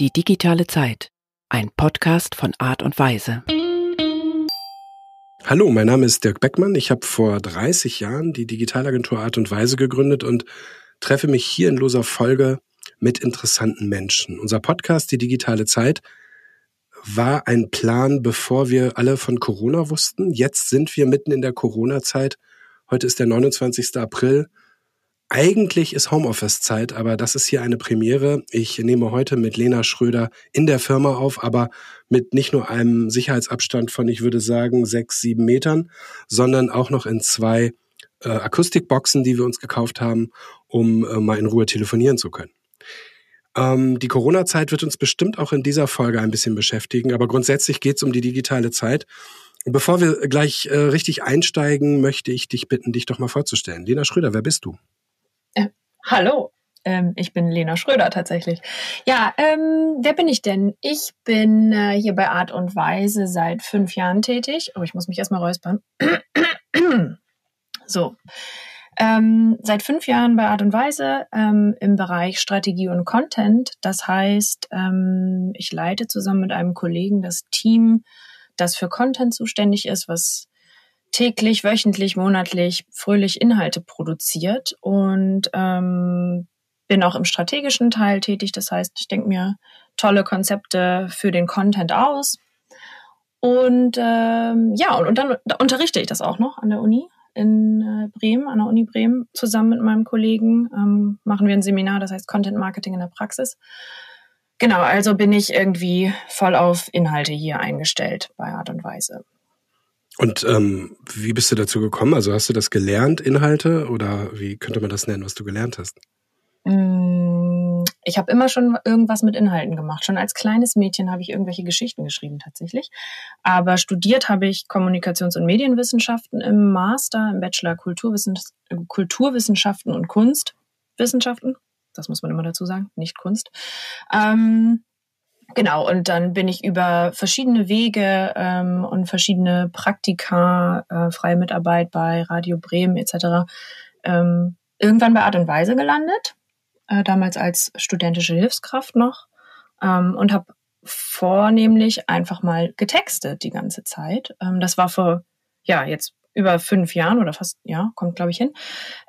Die digitale Zeit. Ein Podcast von Art und Weise. Hallo, mein Name ist Dirk Beckmann. Ich habe vor 30 Jahren die Digitalagentur Art und Weise gegründet und treffe mich hier in loser Folge mit interessanten Menschen. Unser Podcast Die digitale Zeit war ein Plan, bevor wir alle von Corona wussten. Jetzt sind wir mitten in der Corona-Zeit. Heute ist der 29. April eigentlich ist Homeoffice-Zeit, aber das ist hier eine Premiere. Ich nehme heute mit Lena Schröder in der Firma auf, aber mit nicht nur einem Sicherheitsabstand von, ich würde sagen, sechs, sieben Metern, sondern auch noch in zwei äh, Akustikboxen, die wir uns gekauft haben, um äh, mal in Ruhe telefonieren zu können. Ähm, die Corona-Zeit wird uns bestimmt auch in dieser Folge ein bisschen beschäftigen, aber grundsätzlich geht es um die digitale Zeit. Und bevor wir gleich äh, richtig einsteigen, möchte ich dich bitten, dich doch mal vorzustellen. Lena Schröder, wer bist du? Äh, hallo, ähm, ich bin Lena Schröder tatsächlich. Ja, ähm, wer bin ich denn? Ich bin äh, hier bei Art und Weise seit fünf Jahren tätig. Oh, ich muss mich erstmal räuspern. so. Ähm, seit fünf Jahren bei Art und Weise ähm, im Bereich Strategie und Content. Das heißt, ähm, ich leite zusammen mit einem Kollegen das Team, das für Content zuständig ist, was täglich, wöchentlich, monatlich fröhlich Inhalte produziert und ähm, bin auch im strategischen Teil tätig. Das heißt, ich denke mir tolle Konzepte für den Content aus. Und ähm, ja, und, und dann unterrichte ich das auch noch an der Uni in äh, Bremen, an der Uni Bremen, zusammen mit meinem Kollegen. Ähm, machen wir ein Seminar, das heißt Content Marketing in der Praxis. Genau, also bin ich irgendwie voll auf Inhalte hier eingestellt bei Art und Weise. Und ähm, wie bist du dazu gekommen? Also hast du das gelernt, Inhalte, oder wie könnte man das nennen, was du gelernt hast? Mm, ich habe immer schon irgendwas mit Inhalten gemacht. Schon als kleines Mädchen habe ich irgendwelche Geschichten geschrieben tatsächlich. Aber studiert habe ich Kommunikations- und Medienwissenschaften im Master, im Bachelor Kulturwissenschaften und Kunstwissenschaften. Das muss man immer dazu sagen, nicht Kunst. Ähm, Genau, und dann bin ich über verschiedene Wege ähm, und verschiedene Praktika, äh, freie Mitarbeit bei Radio Bremen etc. Ähm, irgendwann bei Art und Weise gelandet, äh, damals als studentische Hilfskraft noch ähm, und habe vornehmlich einfach mal getextet die ganze Zeit. Ähm, das war vor, ja, jetzt über fünf Jahren oder fast, ja, kommt glaube ich hin.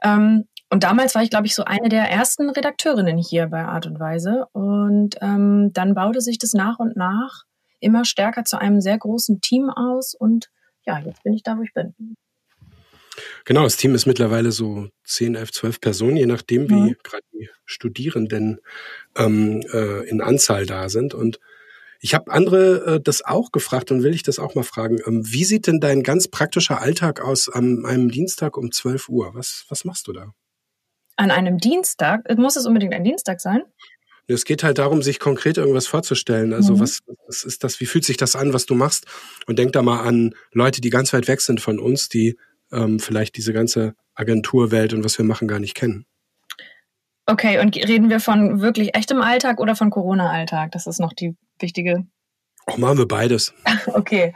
Ähm, und damals war ich, glaube ich, so eine der ersten Redakteurinnen hier bei Art und Weise. Und ähm, dann baute sich das nach und nach immer stärker zu einem sehr großen Team aus. Und ja, jetzt bin ich da, wo ich bin. Genau, das Team ist mittlerweile so 10, 11, 12 Personen, je nachdem, wie mhm. gerade die Studierenden ähm, äh, in Anzahl da sind. Und ich habe andere äh, das auch gefragt und will ich das auch mal fragen. Ähm, wie sieht denn dein ganz praktischer Alltag aus an einem Dienstag um 12 Uhr? Was, was machst du da? An einem Dienstag? Muss es unbedingt ein Dienstag sein? Es geht halt darum, sich konkret irgendwas vorzustellen. Also mhm. was, was ist das? Wie fühlt sich das an, was du machst? Und denk da mal an Leute, die ganz weit weg sind von uns, die ähm, vielleicht diese ganze Agenturwelt und was wir machen gar nicht kennen. Okay, und reden wir von wirklich echtem Alltag oder von Corona-Alltag? Das ist noch die wichtige. Auch machen wir beides. okay.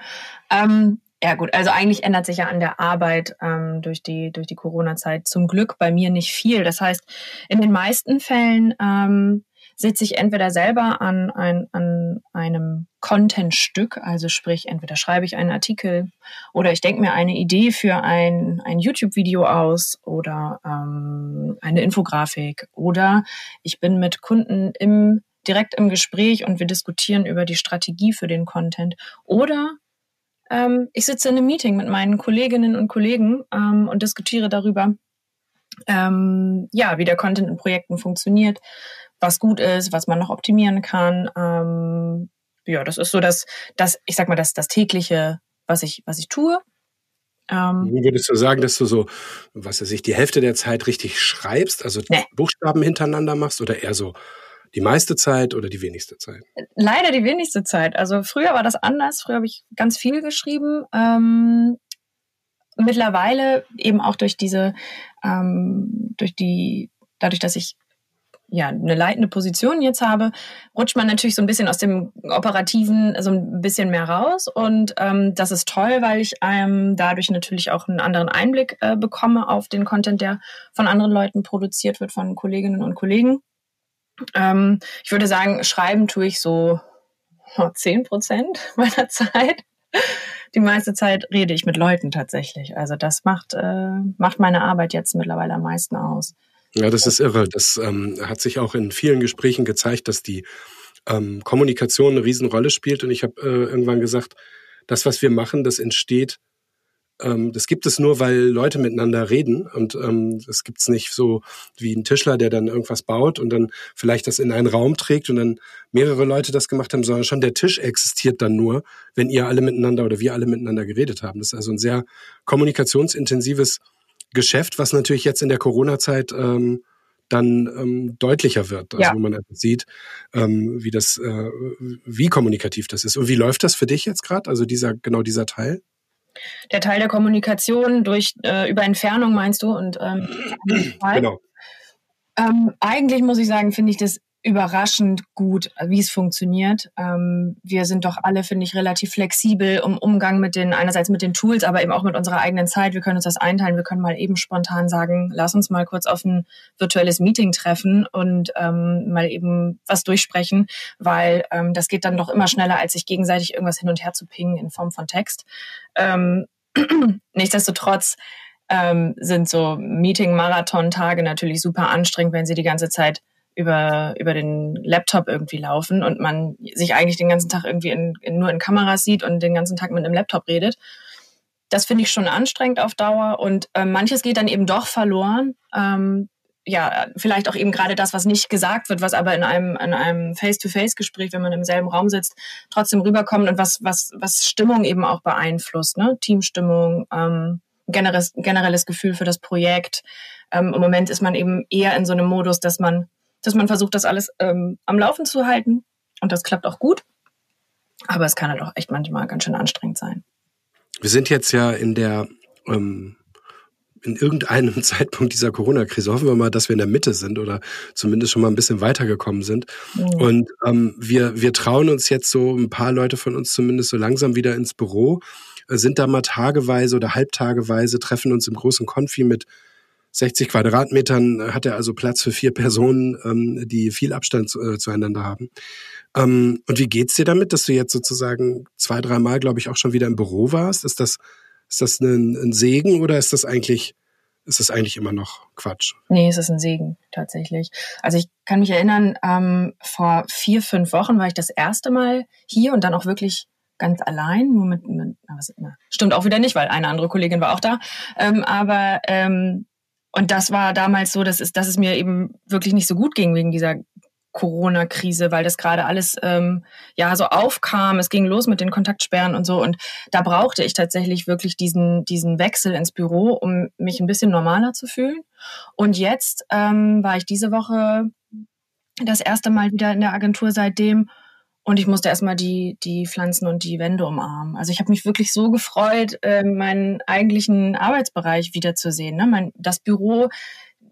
Ähm, ja gut, also eigentlich ändert sich ja an der Arbeit ähm, durch die, durch die Corona-Zeit zum Glück bei mir nicht viel. Das heißt, in den meisten Fällen ähm, sitze ich entweder selber an, ein, an einem Content-Stück, also sprich, entweder schreibe ich einen Artikel oder ich denke mir eine Idee für ein, ein YouTube-Video aus oder ähm, eine Infografik oder ich bin mit Kunden im direkt im Gespräch und wir diskutieren über die Strategie für den Content oder ähm, ich sitze in einem Meeting mit meinen Kolleginnen und Kollegen ähm, und diskutiere darüber, ähm, ja, wie der Content in Projekten funktioniert, was gut ist, was man noch optimieren kann. Ähm, ja, das ist so das, das, ich sag mal, das, das tägliche, was ich, was ich tue. Ähm, Würdest du sagen, dass du so, was weiß ich, die Hälfte der Zeit richtig schreibst, also nee. Buchstaben hintereinander machst oder eher so die meiste Zeit oder die wenigste Zeit? Leider die wenigste Zeit. Also früher war das anders. Früher habe ich ganz viel geschrieben. Ähm, mittlerweile eben auch durch diese, ähm, durch die, dadurch, dass ich ja eine leitende Position jetzt habe, rutscht man natürlich so ein bisschen aus dem operativen so ein bisschen mehr raus und ähm, das ist toll, weil ich ähm, dadurch natürlich auch einen anderen Einblick äh, bekomme auf den Content, der von anderen Leuten produziert wird, von Kolleginnen und Kollegen. Ähm, ich würde sagen, schreiben tue ich so zehn Prozent meiner Zeit. Die meiste Zeit rede ich mit Leuten tatsächlich. Also das macht, äh, macht meine Arbeit jetzt mittlerweile am meisten aus. Ja, das ist irre. Das ähm, hat sich auch in vielen Gesprächen gezeigt, dass die ähm, Kommunikation eine Riesenrolle spielt. Und ich habe äh, irgendwann gesagt, das, was wir machen, das entsteht ähm, das gibt es nur, weil Leute miteinander reden und ähm, das gibt's nicht so wie ein Tischler, der dann irgendwas baut und dann vielleicht das in einen Raum trägt und dann mehrere Leute das gemacht haben, sondern schon der Tisch existiert dann nur, wenn ihr alle miteinander oder wir alle miteinander geredet haben. Das ist also ein sehr kommunikationsintensives Geschäft, was natürlich jetzt in der Corona-Zeit ähm, dann ähm, deutlicher wird, also ja. wo man sieht, ähm, wie das, äh, wie kommunikativ das ist. Und wie läuft das für dich jetzt gerade? Also dieser genau dieser Teil? Der Teil der Kommunikation durch äh, über Entfernung meinst du und ähm, genau. Ähm, eigentlich muss ich sagen, finde ich das überraschend gut, wie es funktioniert. Ähm, wir sind doch alle, finde ich, relativ flexibel im Umgang mit den, einerseits mit den Tools, aber eben auch mit unserer eigenen Zeit. Wir können uns das einteilen. Wir können mal eben spontan sagen, lass uns mal kurz auf ein virtuelles Meeting treffen und ähm, mal eben was durchsprechen, weil ähm, das geht dann doch immer schneller, als sich gegenseitig irgendwas hin und her zu pingen in Form von Text. Ähm, nichtsdestotrotz ähm, sind so Meeting-Marathon-Tage natürlich super anstrengend, wenn sie die ganze Zeit über, über den Laptop irgendwie laufen und man sich eigentlich den ganzen Tag irgendwie in, in, nur in Kameras sieht und den ganzen Tag mit einem Laptop redet. Das finde ich schon anstrengend auf Dauer und äh, manches geht dann eben doch verloren. Ähm, ja, vielleicht auch eben gerade das, was nicht gesagt wird, was aber in einem, in einem Face-to-Face-Gespräch, wenn man im selben Raum sitzt, trotzdem rüberkommt und was, was, was Stimmung eben auch beeinflusst, ne? Teamstimmung, ähm, generelles, generelles Gefühl für das Projekt. Ähm, Im Moment ist man eben eher in so einem Modus, dass man dass man versucht, das alles ähm, am Laufen zu halten. Und das klappt auch gut. Aber es kann halt auch echt manchmal ganz schön anstrengend sein. Wir sind jetzt ja in der, ähm, in irgendeinem Zeitpunkt dieser Corona-Krise. Hoffen wir mal, dass wir in der Mitte sind oder zumindest schon mal ein bisschen weitergekommen sind. Mhm. Und ähm, wir, wir trauen uns jetzt so, ein paar Leute von uns zumindest so langsam wieder ins Büro, äh, sind da mal tageweise oder halbtageweise, treffen uns im großen Konfi mit 60 Quadratmetern äh, hat er also Platz für vier Personen, ähm, die viel Abstand äh, zueinander haben. Ähm, und wie geht's dir damit, dass du jetzt sozusagen zwei, dreimal, glaube ich, auch schon wieder im Büro warst? Ist das, ist das ein, ein Segen oder ist das eigentlich, ist das eigentlich immer noch Quatsch? Nee, es ist ein Segen, tatsächlich. Also ich kann mich erinnern, ähm, vor vier, fünf Wochen war ich das erste Mal hier und dann auch wirklich ganz allein, nur mit, mit na, was, na, stimmt auch wieder nicht, weil eine andere Kollegin war auch da. Ähm, aber ähm, und das war damals so, dass es, dass es mir eben wirklich nicht so gut ging wegen dieser Corona-Krise, weil das gerade alles ähm, ja so aufkam. Es ging los mit den Kontaktsperren und so. Und da brauchte ich tatsächlich wirklich diesen, diesen Wechsel ins Büro, um mich ein bisschen normaler zu fühlen. Und jetzt ähm, war ich diese Woche das erste Mal wieder in der Agentur seitdem und ich musste erstmal die, die Pflanzen und die Wände umarmen. Also ich habe mich wirklich so gefreut, äh, meinen eigentlichen Arbeitsbereich wiederzusehen. Ne? Mein, das Büro,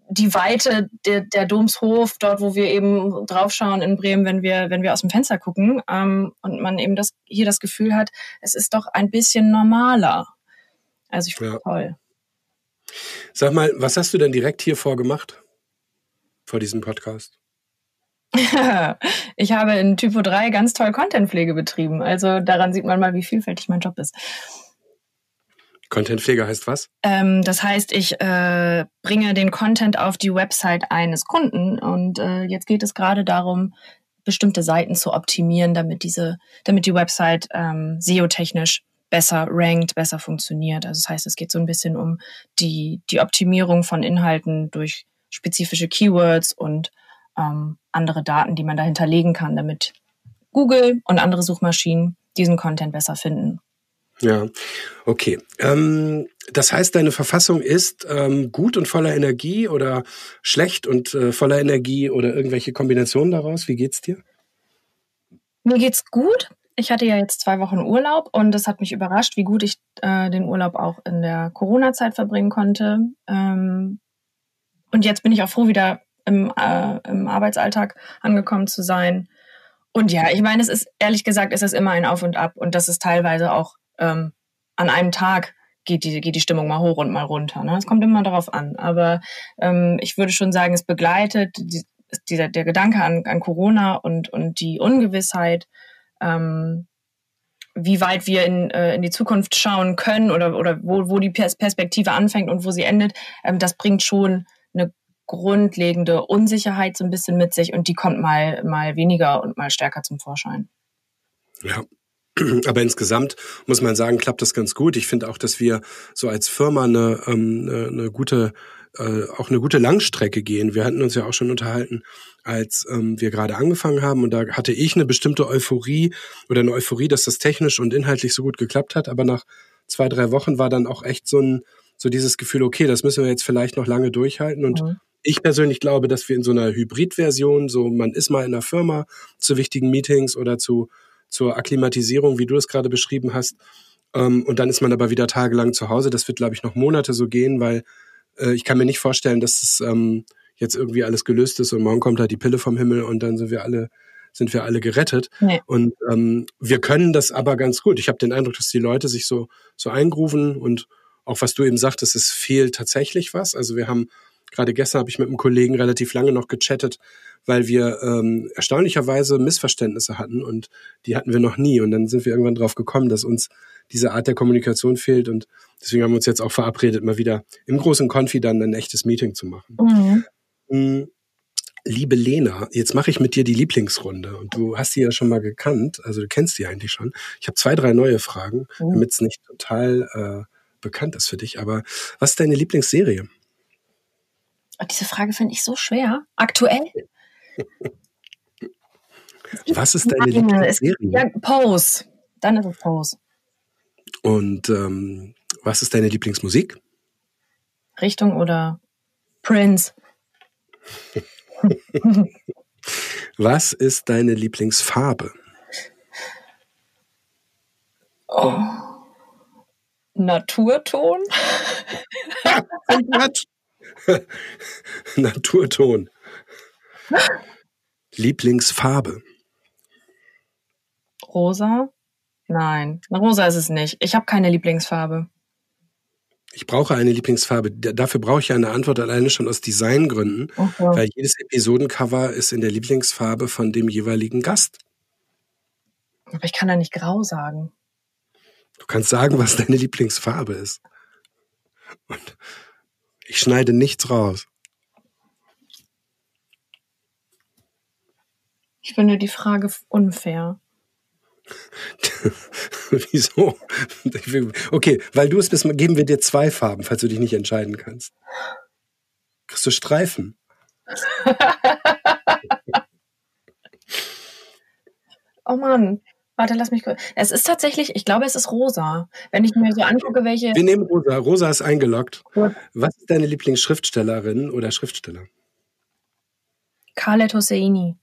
die Weite der, der Domshof, dort, wo wir eben draufschauen in Bremen, wenn wir, wenn wir aus dem Fenster gucken. Ähm, und man eben das, hier das Gefühl hat, es ist doch ein bisschen normaler. Also ich finde ja. toll. Sag mal, was hast du denn direkt hier vorgemacht? Vor diesem Podcast? ich habe in Typo 3 ganz toll Contentpflege betrieben. Also daran sieht man mal, wie vielfältig mein Job ist. Contentpflege heißt was? Ähm, das heißt, ich äh, bringe den Content auf die Website eines Kunden und äh, jetzt geht es gerade darum, bestimmte Seiten zu optimieren, damit diese, damit die Website ähm, SEO-technisch besser rankt, besser funktioniert. Also das heißt, es geht so ein bisschen um die, die Optimierung von Inhalten durch spezifische Keywords und ähm, andere Daten, die man da hinterlegen kann, damit Google und andere Suchmaschinen diesen Content besser finden. Ja, okay. Ähm, das heißt, deine Verfassung ist ähm, gut und voller Energie oder schlecht und äh, voller Energie oder irgendwelche Kombinationen daraus? Wie geht's dir? Mir geht's gut. Ich hatte ja jetzt zwei Wochen Urlaub und das hat mich überrascht, wie gut ich äh, den Urlaub auch in der Corona-Zeit verbringen konnte. Ähm, und jetzt bin ich auch froh, wieder im, äh, im Arbeitsalltag angekommen zu sein. Und ja, ich meine, es ist ehrlich gesagt, ist es immer ein Auf und Ab und das ist teilweise auch ähm, an einem Tag geht die, geht die Stimmung mal hoch und mal runter. Ne? Es kommt immer darauf an. Aber ähm, ich würde schon sagen, es begleitet, die, dieser, der Gedanke an, an Corona und, und die Ungewissheit, ähm, wie weit wir in, äh, in die Zukunft schauen können oder, oder wo, wo die Perspektive anfängt und wo sie endet, ähm, das bringt schon eine grundlegende Unsicherheit so ein bisschen mit sich und die kommt mal, mal weniger und mal stärker zum Vorschein. Ja, aber insgesamt muss man sagen, klappt das ganz gut. Ich finde auch, dass wir so als Firma eine, ähm, eine, gute äh, auch eine gute Langstrecke gehen. Wir hatten uns ja auch schon unterhalten, als ähm, wir gerade angefangen haben und da hatte ich eine bestimmte Euphorie oder eine Euphorie, dass das technisch und inhaltlich so gut geklappt hat, aber nach zwei, drei Wochen war dann auch echt so ein so dieses Gefühl, okay, das müssen wir jetzt vielleicht noch lange durchhalten und mhm. Ich persönlich glaube, dass wir in so einer Hybridversion, so man ist mal in einer Firma zu wichtigen Meetings oder zu zur Akklimatisierung, wie du es gerade beschrieben hast, ähm, und dann ist man aber wieder tagelang zu Hause. Das wird, glaube ich, noch Monate so gehen, weil äh, ich kann mir nicht vorstellen, dass es ähm, jetzt irgendwie alles gelöst ist und morgen kommt halt die Pille vom Himmel und dann sind wir alle sind wir alle gerettet. Nee. Und ähm, wir können das aber ganz gut. Ich habe den Eindruck, dass die Leute sich so so eingrufen und auch was du eben sagtest, es fehlt tatsächlich was. Also wir haben gerade gestern habe ich mit einem Kollegen relativ lange noch gechattet, weil wir ähm, erstaunlicherweise Missverständnisse hatten und die hatten wir noch nie. Und dann sind wir irgendwann drauf gekommen, dass uns diese Art der Kommunikation fehlt und deswegen haben wir uns jetzt auch verabredet, mal wieder im großen Konfi dann ein echtes Meeting zu machen. Mhm. Mm, liebe Lena, jetzt mache ich mit dir die Lieblingsrunde und du hast sie ja schon mal gekannt, also du kennst die eigentlich schon. Ich habe zwei, drei neue Fragen, mhm. damit es nicht total äh, bekannt ist für dich. Aber was ist deine Lieblingsserie? Diese Frage finde ich so schwer. Aktuell? was ist deine Lieblingsserie? Ja, Pose. Dann ist es Pose. Und ähm, was ist deine Lieblingsmusik? Richtung oder Prince? was ist deine Lieblingsfarbe? Oh. Naturton? Naturton. Lieblingsfarbe? Rosa? Nein, rosa ist es nicht. Ich habe keine Lieblingsfarbe. Ich brauche eine Lieblingsfarbe. Dafür brauche ich eine Antwort alleine schon aus Designgründen, okay. weil jedes Episodencover ist in der Lieblingsfarbe von dem jeweiligen Gast. Aber ich kann da nicht grau sagen. Du kannst sagen, was deine Lieblingsfarbe ist. Und ich schneide nichts raus. Ich finde die Frage unfair. Wieso? Okay, weil du es bist, geben wir dir zwei Farben, falls du dich nicht entscheiden kannst. Kriegst du Streifen? oh Mann. Warte, lass mich kurz. Es ist tatsächlich, ich glaube, es ist rosa. Wenn ich mir so angucke, welche. Wir nehmen rosa. Rosa ist eingeloggt. Gut. Was ist deine Lieblingsschriftstellerin oder Schriftsteller? Khaled Hosseini.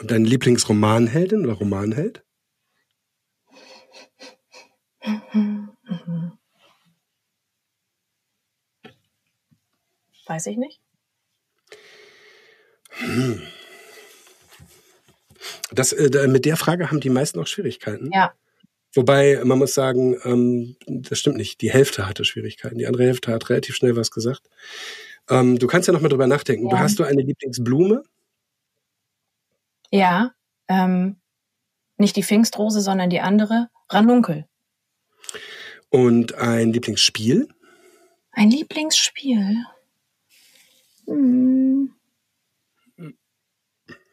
Und deine Lieblingsromanheldin oder Romanheld? Weiß ich nicht. Hm. Das, äh, mit der Frage haben die meisten auch Schwierigkeiten. Ja. Wobei, man muss sagen, ähm, das stimmt nicht. Die Hälfte hatte Schwierigkeiten. Die andere Hälfte hat relativ schnell was gesagt. Ähm, du kannst ja noch mal drüber nachdenken. Ja. Du hast du eine Lieblingsblume? Ja, ähm, nicht die Pfingstrose, sondern die andere, Ranunkel. Und ein Lieblingsspiel? Ein Lieblingsspiel? Hm.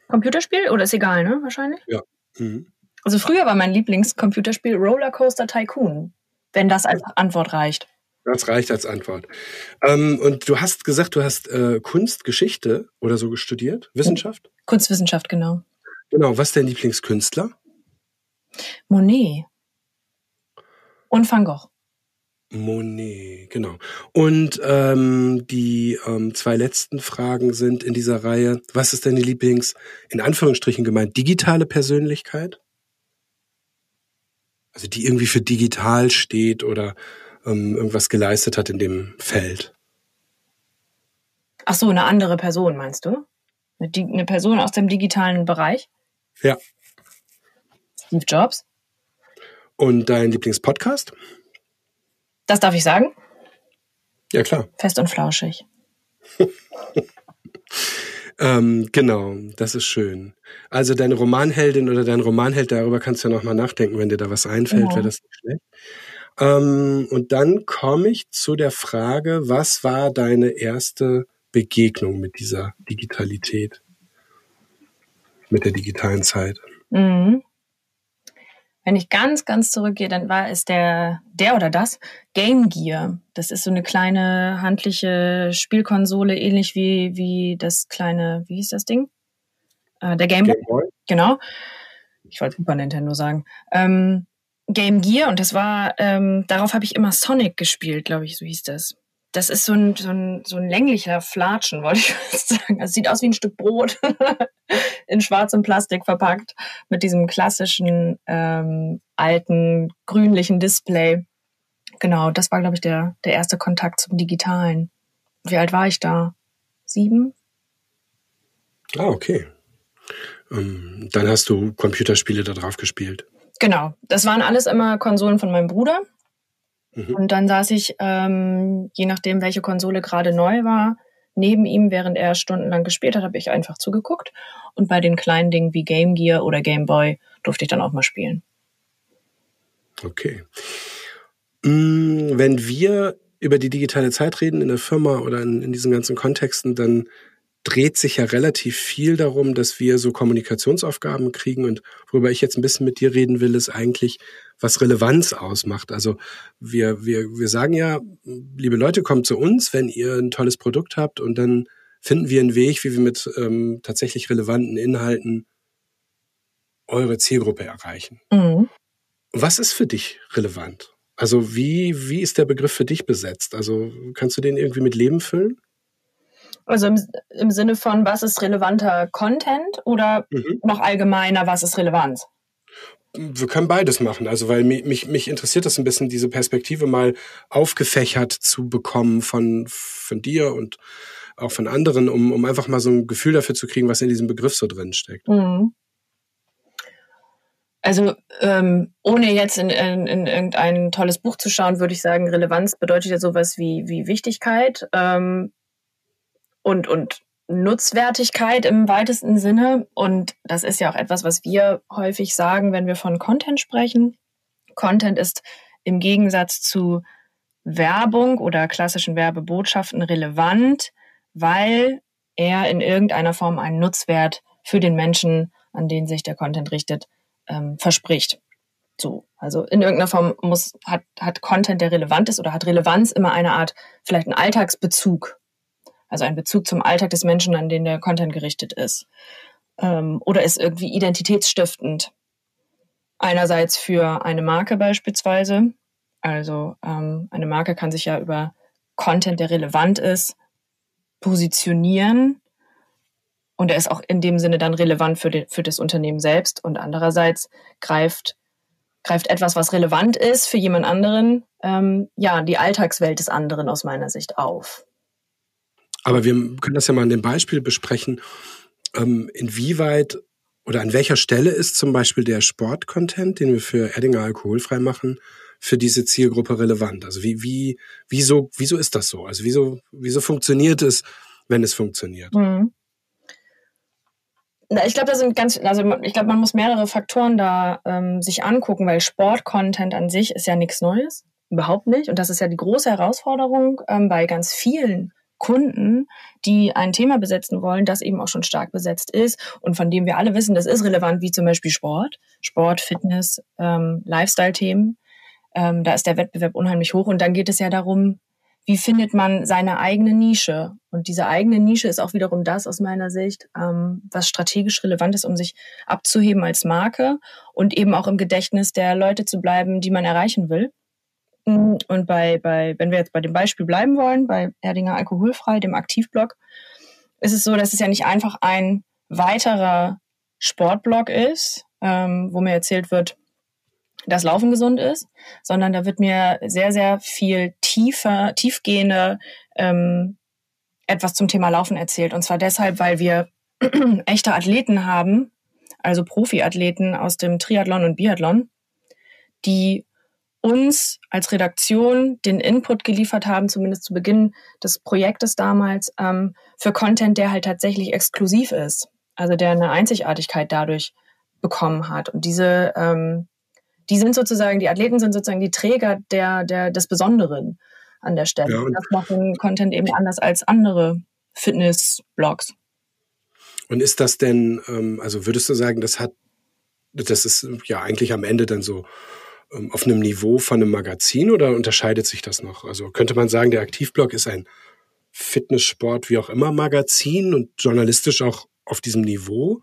Computerspiel oder ist egal, ne? Wahrscheinlich? Ja. Mhm. Also früher war mein Lieblingscomputerspiel Rollercoaster Tycoon, wenn das als Antwort reicht. Das reicht als Antwort. Ähm, und du hast gesagt, du hast äh, Kunstgeschichte oder so studiert, Wissenschaft? Kunstwissenschaft, genau. Genau, was ist dein Lieblingskünstler? Monet. Und Van Gogh. Monet, genau. Und ähm, die ähm, zwei letzten Fragen sind in dieser Reihe, was ist deine Lieblings, in Anführungsstrichen gemeint, digitale Persönlichkeit? Also die irgendwie für digital steht oder ähm, irgendwas geleistet hat in dem Feld. Ach so, eine andere Person meinst du? Eine, eine Person aus dem digitalen Bereich? Ja. Steve Jobs. Und dein Lieblingspodcast? Das darf ich sagen? Ja, klar. Fest und flauschig. Ähm, genau, das ist schön. Also deine Romanheldin oder dein Romanheld, darüber kannst du ja nochmal nachdenken, wenn dir da was einfällt, ja. wäre das nicht schlecht. Ähm, und dann komme ich zu der Frage, was war deine erste Begegnung mit dieser Digitalität, mit der digitalen Zeit? Mhm. Wenn ich ganz, ganz zurückgehe, dann war es der, der oder das Game Gear. Das ist so eine kleine handliche Spielkonsole, ähnlich wie, wie das kleine, wie hieß das Ding? Äh, der Game, Game Boy. Genau. Ich wollte Super Nintendo sagen. Ähm, Game Gear und das war, ähm, darauf habe ich immer Sonic gespielt, glaube ich, so hieß das. Das ist so ein, so ein, so ein länglicher Flatschen, wollte ich sagen. Also sieht aus wie ein Stück Brot in schwarzem Plastik verpackt mit diesem klassischen ähm, alten grünlichen Display. Genau, das war, glaube ich, der, der erste Kontakt zum Digitalen. Wie alt war ich da? Sieben? Ah, okay. Ähm, dann hast du Computerspiele da drauf gespielt. Genau, das waren alles immer Konsolen von meinem Bruder. Mhm. Und dann saß ich, ähm, je nachdem, welche Konsole gerade neu war, neben ihm, während er stundenlang gespielt hat, habe ich einfach zugeguckt. Und bei den kleinen Dingen wie Game Gear oder Game Boy durfte ich dann auch mal spielen. Okay. Mm, wenn wir über die digitale Zeit reden in der Firma oder in, in diesen ganzen Kontexten, dann dreht sich ja relativ viel darum, dass wir so Kommunikationsaufgaben kriegen. Und worüber ich jetzt ein bisschen mit dir reden will, ist eigentlich, was Relevanz ausmacht. Also wir, wir, wir sagen ja, liebe Leute, kommt zu uns, wenn ihr ein tolles Produkt habt und dann finden wir einen Weg, wie wir mit ähm, tatsächlich relevanten Inhalten eure Zielgruppe erreichen. Mhm. Was ist für dich relevant? Also wie, wie ist der Begriff für dich besetzt? Also kannst du den irgendwie mit Leben füllen? Also im, im Sinne von, was ist relevanter Content oder mhm. noch allgemeiner, was ist Relevanz? Wir können beides machen. Also, weil mich, mich, mich interessiert das ein bisschen, diese Perspektive mal aufgefächert zu bekommen von, von dir und auch von anderen, um, um einfach mal so ein Gefühl dafür zu kriegen, was in diesem Begriff so drin steckt. Mhm. Also ähm, ohne jetzt in, in, in irgendein tolles Buch zu schauen, würde ich sagen, Relevanz bedeutet ja sowas wie, wie Wichtigkeit. Ähm, und, und Nutzwertigkeit im weitesten Sinne. Und das ist ja auch etwas, was wir häufig sagen, wenn wir von Content sprechen. Content ist im Gegensatz zu Werbung oder klassischen Werbebotschaften relevant, weil er in irgendeiner Form einen Nutzwert für den Menschen, an den sich der Content richtet, ähm, verspricht. So, also in irgendeiner Form muss, hat, hat Content, der relevant ist oder hat Relevanz immer eine Art, vielleicht einen Alltagsbezug also ein Bezug zum Alltag des Menschen, an den der Content gerichtet ist. Ähm, oder ist irgendwie identitätsstiftend. Einerseits für eine Marke beispielsweise. Also ähm, eine Marke kann sich ja über Content, der relevant ist, positionieren. Und er ist auch in dem Sinne dann relevant für, die, für das Unternehmen selbst. Und andererseits greift, greift etwas, was relevant ist für jemand anderen, ähm, ja, die Alltagswelt des anderen aus meiner Sicht auf. Aber wir können das ja mal an dem Beispiel besprechen, ähm, inwieweit oder an welcher Stelle ist zum Beispiel der Sportcontent, den wir für Erdinger alkoholfrei machen, für diese Zielgruppe relevant? Also wie, wie, wieso, wieso ist das so? Also wieso, wieso funktioniert es, wenn es funktioniert? Mhm. Ich glaube, da sind ganz, also ich glaube, man muss mehrere Faktoren da ähm, sich angucken, weil Sportcontent an sich ist ja nichts Neues, überhaupt nicht. Und das ist ja die große Herausforderung ähm, bei ganz vielen Kunden, die ein Thema besetzen wollen, das eben auch schon stark besetzt ist und von dem wir alle wissen, das ist relevant, wie zum Beispiel Sport, Sport, Fitness, ähm, Lifestyle-Themen. Ähm, da ist der Wettbewerb unheimlich hoch und dann geht es ja darum, wie findet man seine eigene Nische? Und diese eigene Nische ist auch wiederum das aus meiner Sicht, ähm, was strategisch relevant ist, um sich abzuheben als Marke und eben auch im Gedächtnis der Leute zu bleiben, die man erreichen will. Und bei, bei, wenn wir jetzt bei dem Beispiel bleiben wollen, bei Erdinger Alkoholfrei, dem Aktivblog, ist es so, dass es ja nicht einfach ein weiterer Sportblog ist, ähm, wo mir erzählt wird, dass Laufen gesund ist, sondern da wird mir sehr, sehr viel tiefer, tiefgehende ähm, etwas zum Thema Laufen erzählt. Und zwar deshalb, weil wir echte Athleten haben, also Profiathleten aus dem Triathlon und Biathlon, die uns als Redaktion den Input geliefert haben, zumindest zu Beginn des Projektes damals, ähm, für Content, der halt tatsächlich exklusiv ist. Also der eine Einzigartigkeit dadurch bekommen hat. Und diese, ähm, die sind sozusagen, die Athleten sind sozusagen die Träger der, der, des Besonderen an der Stelle. Ja, das macht den Content eben anders als andere Fitness-Blogs. Und ist das denn, ähm, also würdest du sagen, das hat, das ist ja eigentlich am Ende dann so auf einem Niveau von einem Magazin oder unterscheidet sich das noch? Also könnte man sagen, der Aktivblog ist ein Fitnesssport, wie auch immer, Magazin und journalistisch auch auf diesem Niveau?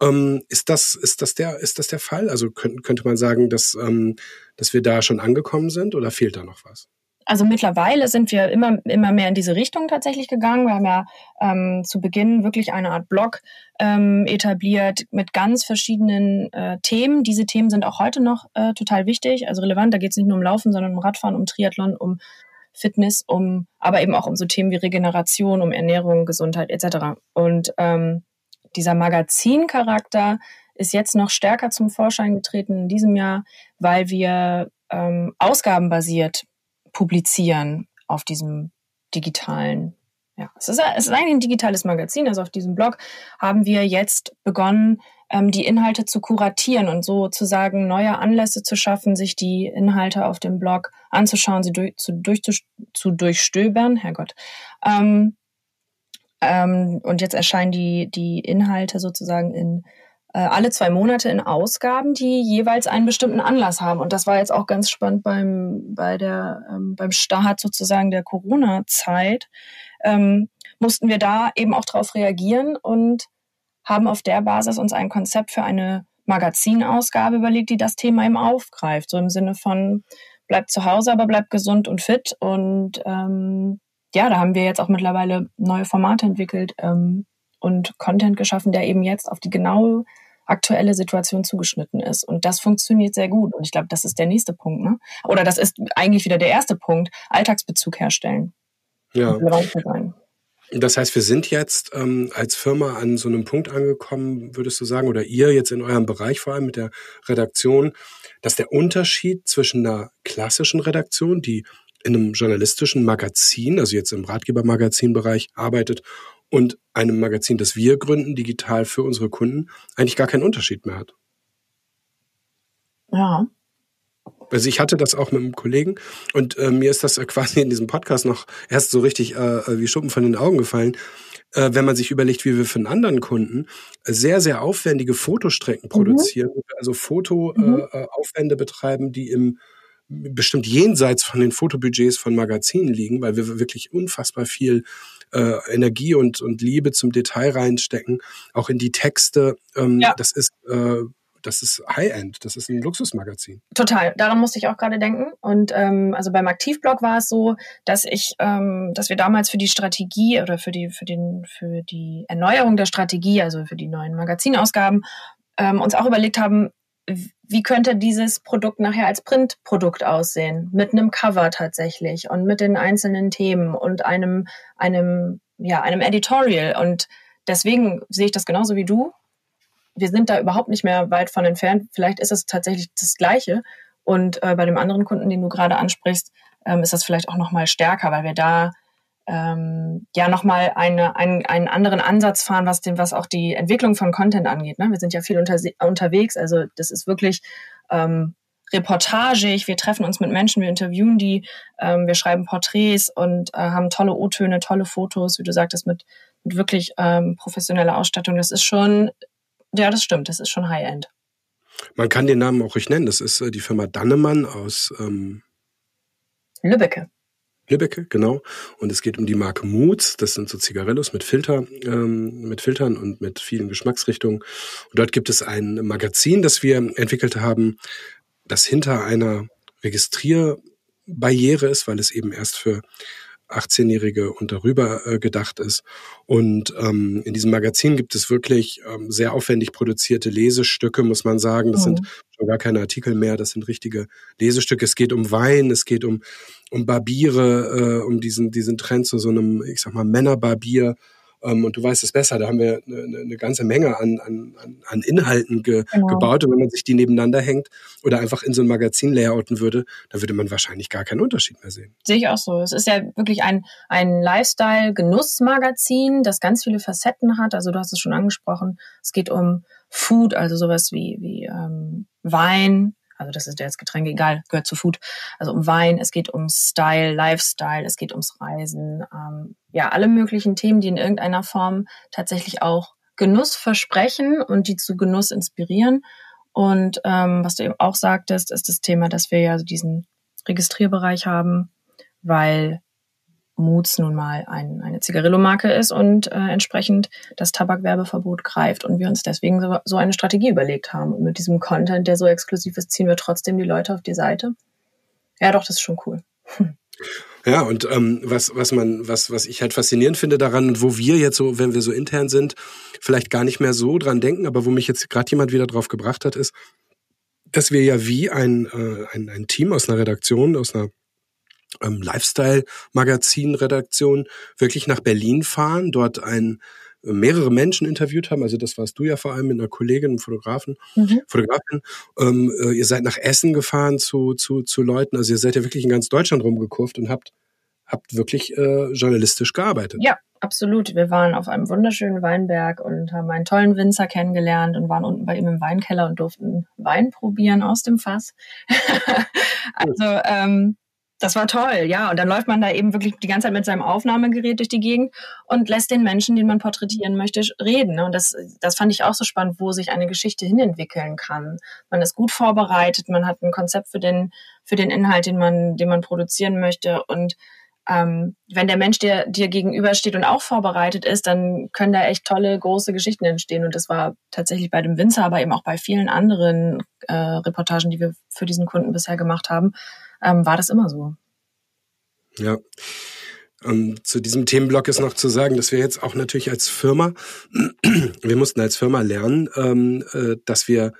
Ähm, ist das, ist das der, ist das der Fall? Also könnte, könnte man sagen, dass, ähm, dass wir da schon angekommen sind oder fehlt da noch was? Also mittlerweile sind wir immer, immer mehr in diese Richtung tatsächlich gegangen. Wir haben ja ähm, zu Beginn wirklich eine Art Blog ähm, etabliert mit ganz verschiedenen äh, Themen. Diese Themen sind auch heute noch äh, total wichtig, also relevant. Da geht es nicht nur um Laufen, sondern um Radfahren, um Triathlon, um Fitness, um aber eben auch um so Themen wie Regeneration, um Ernährung, Gesundheit etc. Und ähm, dieser Magazincharakter ist jetzt noch stärker zum Vorschein getreten in diesem Jahr, weil wir ähm, ausgabenbasiert publizieren auf diesem digitalen. Ja, es ist, es ist eigentlich ein digitales Magazin. Also auf diesem Blog haben wir jetzt begonnen, ähm, die Inhalte zu kuratieren und sozusagen neue Anlässe zu schaffen, sich die Inhalte auf dem Blog anzuschauen, sie durch, zu, durch, zu, zu durchstöbern. Herrgott. Ähm, ähm, und jetzt erscheinen die, die Inhalte sozusagen in alle zwei Monate in Ausgaben, die jeweils einen bestimmten Anlass haben. Und das war jetzt auch ganz spannend beim, bei der, ähm, beim Start sozusagen der Corona-Zeit. Ähm, mussten wir da eben auch darauf reagieren und haben auf der Basis uns ein Konzept für eine Magazinausgabe überlegt, die das Thema eben aufgreift. So im Sinne von, bleibt zu Hause, aber bleibt gesund und fit. Und ähm, ja, da haben wir jetzt auch mittlerweile neue Formate entwickelt ähm, und Content geschaffen, der eben jetzt auf die genaue aktuelle Situation zugeschnitten ist. Und das funktioniert sehr gut. Und ich glaube, das ist der nächste Punkt. Ne? Oder das ist eigentlich wieder der erste Punkt, Alltagsbezug herstellen. Ja. Das heißt, wir sind jetzt ähm, als Firma an so einem Punkt angekommen, würdest du sagen, oder ihr jetzt in eurem Bereich vor allem mit der Redaktion, dass der Unterschied zwischen einer klassischen Redaktion, die in einem journalistischen Magazin, also jetzt im Ratgebermagazinbereich arbeitet und einem Magazin, das wir gründen, digital für unsere Kunden, eigentlich gar keinen Unterschied mehr hat. Ja. Also ich hatte das auch mit einem Kollegen und äh, mir ist das äh, quasi in diesem Podcast noch erst so richtig äh, äh, wie Schuppen von den Augen gefallen, äh, wenn man sich überlegt, wie wir für einen anderen Kunden sehr, sehr aufwendige Fotostrecken mhm. produzieren, also Fotoaufwände mhm. betreiben, die im bestimmt jenseits von den Fotobudgets von Magazinen liegen, weil wir wirklich unfassbar viel äh, Energie und, und Liebe zum Detail reinstecken, auch in die Texte. Ähm, ja. Das ist äh, das ist High-End, das ist ein Luxusmagazin. Total, daran musste ich auch gerade denken. Und ähm, also beim Aktivblog war es so, dass ich, ähm, dass wir damals für die Strategie oder für die, für den, für die Erneuerung der Strategie, also für die neuen Magazinausgaben, ähm, uns auch überlegt haben, wie könnte dieses Produkt nachher als Printprodukt aussehen? Mit einem Cover tatsächlich und mit den einzelnen Themen und einem, einem, ja, einem Editorial. Und deswegen sehe ich das genauso wie du. Wir sind da überhaupt nicht mehr weit von entfernt. Vielleicht ist es tatsächlich das Gleiche. Und äh, bei dem anderen Kunden, den du gerade ansprichst, ähm, ist das vielleicht auch noch mal stärker, weil wir da ähm, ja nochmal eine, einen, einen anderen Ansatz fahren, was, den, was auch die Entwicklung von Content angeht. Ne? Wir sind ja viel unter, unterwegs, also das ist wirklich ähm, reportagig, wir treffen uns mit Menschen, wir interviewen die, ähm, wir schreiben Porträts und äh, haben tolle O-Töne, tolle Fotos, wie du sagtest, mit, mit wirklich ähm, professioneller Ausstattung. Das ist schon, ja, das stimmt, das ist schon High-End. Man kann den Namen auch ruhig nennen, das ist äh, die Firma Dannemann aus ähm Lübbecke. Lübbecke, genau. Und es geht um die Marke Moods. Das sind so Zigarillos mit Filter, ähm, mit Filtern und mit vielen Geschmacksrichtungen. Und dort gibt es ein Magazin, das wir entwickelt haben, das hinter einer Registrierbarriere ist, weil es eben erst für 18-Jährige und darüber äh, gedacht ist. Und ähm, in diesem Magazin gibt es wirklich ähm, sehr aufwendig produzierte Lesestücke, muss man sagen. Das mhm. sind schon gar keine Artikel mehr, das sind richtige Lesestücke. Es geht um Wein, es geht um, um Barbiere, äh, um diesen, diesen Trend zu so einem, ich sag mal, Männerbarbier und du weißt es besser, da haben wir eine, eine ganze Menge an, an, an Inhalten ge, genau. gebaut. Und wenn man sich die nebeneinander hängt oder einfach in so ein Magazin layouten würde, dann würde man wahrscheinlich gar keinen Unterschied mehr sehen. Sehe ich auch so. Es ist ja wirklich ein, ein Lifestyle-Genussmagazin, das ganz viele Facetten hat. Also du hast es schon angesprochen. Es geht um Food, also sowas wie, wie ähm, Wein, also das ist jetzt Getränk egal, gehört zu Food. Also um Wein, es geht um Style, Lifestyle, es geht ums Reisen. Ähm, ja, alle möglichen Themen, die in irgendeiner Form tatsächlich auch Genuss versprechen und die zu Genuss inspirieren. Und ähm, was du eben auch sagtest, ist das Thema, dass wir ja diesen Registrierbereich haben, weil Moods nun mal ein, eine Zigarillo-Marke ist und äh, entsprechend das Tabakwerbeverbot greift und wir uns deswegen so, so eine Strategie überlegt haben. Und mit diesem Content, der so exklusiv ist, ziehen wir trotzdem die Leute auf die Seite. Ja, doch, das ist schon cool. Ja, und ähm, was, was man, was, was ich halt faszinierend finde daran und wo wir jetzt so, wenn wir so intern sind, vielleicht gar nicht mehr so dran denken, aber wo mich jetzt gerade jemand wieder drauf gebracht hat, ist, dass wir ja wie ein, äh, ein, ein Team aus einer Redaktion, aus einer ähm, Lifestyle-Magazin-Redaktion wirklich nach Berlin fahren, dort ein äh, mehrere Menschen interviewt haben. Also das warst du ja vor allem mit einer Kollegin, Fotografen, mhm. Fotografin. Ähm, äh, ihr seid nach Essen gefahren zu, zu, zu Leuten. Also ihr seid ja wirklich in ganz Deutschland rumgekurft und habt, habt wirklich äh, journalistisch gearbeitet. Ja, absolut. Wir waren auf einem wunderschönen Weinberg und haben einen tollen Winzer kennengelernt und waren unten bei ihm im Weinkeller und durften Wein probieren aus dem Fass. also ähm, das war toll, ja. Und dann läuft man da eben wirklich die ganze Zeit mit seinem Aufnahmegerät durch die Gegend und lässt den Menschen, den man porträtieren möchte, reden. Und das, das fand ich auch so spannend, wo sich eine Geschichte hinentwickeln kann. Man ist gut vorbereitet, man hat ein Konzept für den, für den Inhalt, den man, den man produzieren möchte. Und ähm, wenn der Mensch dir, dir gegenübersteht und auch vorbereitet ist, dann können da echt tolle, große Geschichten entstehen. Und das war tatsächlich bei dem Winzer, aber eben auch bei vielen anderen äh, Reportagen, die wir für diesen Kunden bisher gemacht haben ähm, war das immer so. Ja. Um, zu diesem Themenblock ist noch zu sagen, dass wir jetzt auch natürlich als Firma, wir mussten als Firma lernen, ähm, äh, dass wir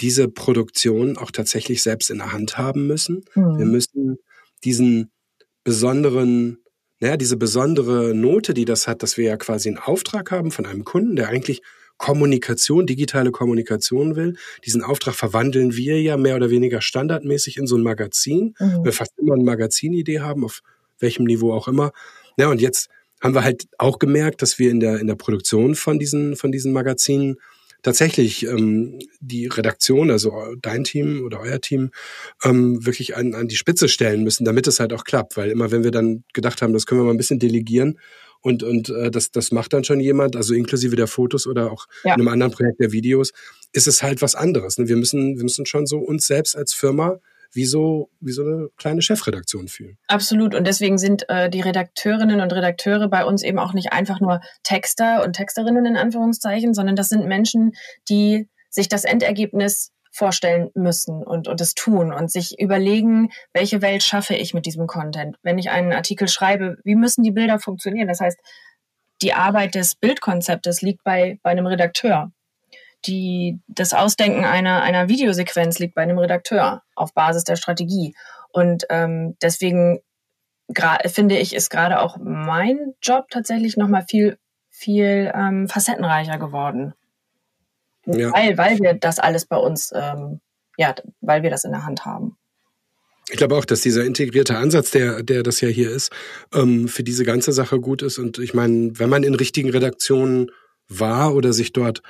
diese Produktion auch tatsächlich selbst in der Hand haben müssen. Mhm. Wir müssen diesen besonderen, naja, diese besondere Note, die das hat, dass wir ja quasi einen Auftrag haben von einem Kunden, der eigentlich Kommunikation, digitale Kommunikation will. Diesen Auftrag verwandeln wir ja mehr oder weniger standardmäßig in so ein Magazin. Mhm. Wir fast immer eine Magazinidee haben, auf welchem Niveau auch immer. Ja, und jetzt haben wir halt auch gemerkt, dass wir in der, in der Produktion von diesen, von diesen Magazinen tatsächlich ähm, die Redaktion, also dein Team oder euer Team, ähm, wirklich an, an die Spitze stellen müssen, damit es halt auch klappt. Weil immer, wenn wir dann gedacht haben, das können wir mal ein bisschen delegieren und, und äh, das, das macht dann schon jemand, also inklusive der Fotos oder auch ja. in einem anderen Projekt der Videos, ist es halt was anderes. Ne? Wir müssen, wir müssen schon so uns selbst als Firma wie so, wie so eine kleine Chefredaktion fühlen. Absolut. Und deswegen sind äh, die Redakteurinnen und Redakteure bei uns eben auch nicht einfach nur Texter und Texterinnen in Anführungszeichen, sondern das sind Menschen, die sich das Endergebnis vorstellen müssen und, und es tun und sich überlegen, welche Welt schaffe ich mit diesem Content. Wenn ich einen Artikel schreibe, wie müssen die Bilder funktionieren? Das heißt, die Arbeit des Bildkonzeptes liegt bei, bei einem Redakteur. Die, das Ausdenken einer, einer Videosequenz liegt bei einem Redakteur auf Basis der Strategie. Und ähm, deswegen finde ich, ist gerade auch mein Job tatsächlich nochmal viel, viel ähm, facettenreicher geworden. Ja. Weil, weil wir das alles bei uns, ähm, ja, weil wir das in der Hand haben. Ich glaube auch, dass dieser integrierte Ansatz, der, der das ja hier ist, ähm, für diese ganze Sache gut ist. Und ich meine, wenn man in richtigen Redaktionen war oder sich dort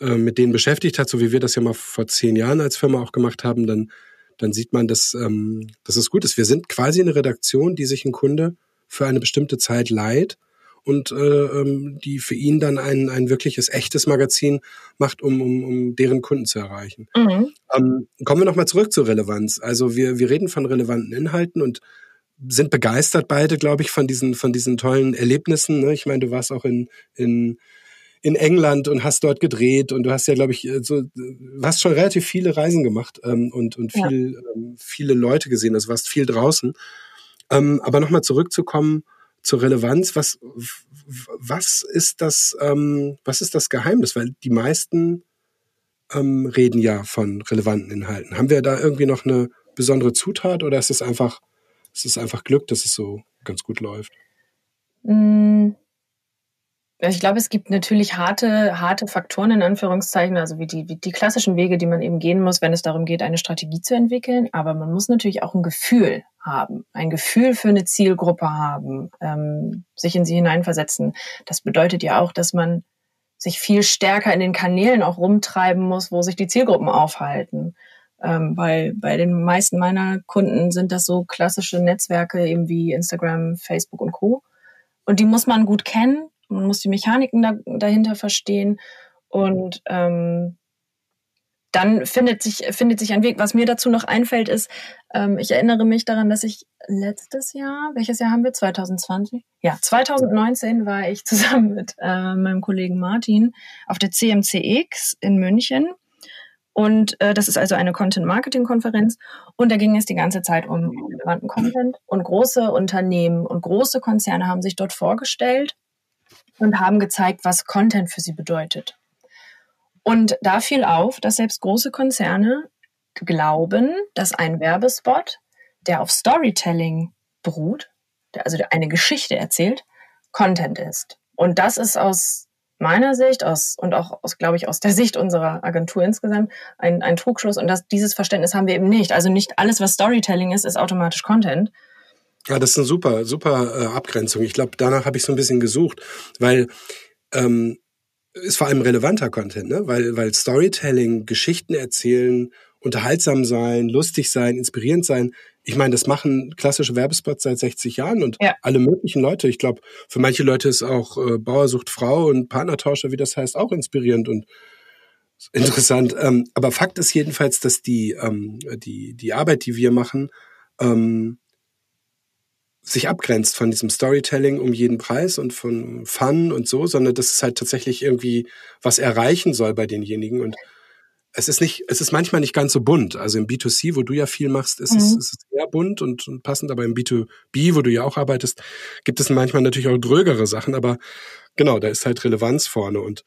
äh, mit denen beschäftigt hat, so wie wir das ja mal vor zehn Jahren als Firma auch gemacht haben, dann, dann sieht man, dass, ähm, dass es gut ist. Wir sind quasi eine Redaktion, die sich ein Kunde für eine bestimmte Zeit leiht und äh, ähm, die für ihn dann ein, ein wirkliches, echtes Magazin macht, um, um, um deren Kunden zu erreichen. Mhm. Ähm, kommen wir nochmal zurück zur Relevanz. Also wir, wir reden von relevanten Inhalten und sind begeistert beide, glaube ich, von diesen, von diesen tollen Erlebnissen. Ne? Ich meine, du warst auch in, in, in England und hast dort gedreht und du hast ja, glaube ich, so, du hast schon relativ viele Reisen gemacht ähm, und, und viel, ja. ähm, viele Leute gesehen, also warst viel draußen. Ähm, aber nochmal zurückzukommen zur Relevanz, was, was ist das, ähm, was ist das Geheimnis? Weil die meisten ähm, reden ja von relevanten Inhalten. Haben wir da irgendwie noch eine besondere Zutat oder ist es einfach, ist es einfach Glück, dass es so ganz gut läuft? Mm. Ich glaube, es gibt natürlich harte, harte Faktoren in Anführungszeichen, also wie die, wie die klassischen Wege, die man eben gehen muss, wenn es darum geht, eine Strategie zu entwickeln. Aber man muss natürlich auch ein Gefühl haben, ein Gefühl für eine Zielgruppe haben, ähm, sich in sie hineinversetzen. Das bedeutet ja auch, dass man sich viel stärker in den Kanälen auch rumtreiben muss, wo sich die Zielgruppen aufhalten. Ähm, bei, bei den meisten meiner Kunden sind das so klassische Netzwerke eben wie Instagram, Facebook und Co. Und die muss man gut kennen man muss die Mechaniken da, dahinter verstehen und ähm, dann findet sich, findet sich ein Weg. Was mir dazu noch einfällt, ist, ähm, ich erinnere mich daran, dass ich letztes Jahr, welches Jahr haben wir? 2020? Ja, 2019 war ich zusammen mit äh, meinem Kollegen Martin auf der CMCX in München. Und äh, das ist also eine Content-Marketing-Konferenz. Und da ging es die ganze Zeit um relevanten Content. Und große Unternehmen und große Konzerne haben sich dort vorgestellt und haben gezeigt, was Content für sie bedeutet. Und da fiel auf, dass selbst große Konzerne glauben, dass ein Werbespot, der auf Storytelling beruht, also eine Geschichte erzählt, Content ist. Und das ist aus meiner Sicht aus, und auch aus, glaube ich, aus der Sicht unserer Agentur insgesamt ein, ein Trugschluss. Und das, dieses Verständnis haben wir eben nicht. Also nicht alles, was Storytelling ist, ist automatisch Content, ja, das ist eine super, super äh, Abgrenzung. Ich glaube, danach habe ich so ein bisschen gesucht, weil ähm, ist vor allem relevanter Content, ne? Weil, weil Storytelling, Geschichten erzählen, unterhaltsam sein, lustig sein, inspirierend sein. Ich meine, das machen klassische Werbespots seit 60 Jahren und ja. alle möglichen Leute. Ich glaube, für manche Leute ist auch äh, Bauer sucht Frau und Partnertauscher, wie das heißt, auch inspirierend und interessant. Ähm, aber Fakt ist jedenfalls, dass die, ähm, die, die Arbeit, die wir machen, ähm, sich abgrenzt von diesem Storytelling um jeden Preis und von Fun und so, sondern dass es halt tatsächlich irgendwie was erreichen soll bei denjenigen und es ist nicht, es ist manchmal nicht ganz so bunt. Also im B2C, wo du ja viel machst, ist, mhm. es, ist es sehr bunt und, und passend, aber im B2B, wo du ja auch arbeitest, gibt es manchmal natürlich auch drögere Sachen, aber genau, da ist halt Relevanz vorne und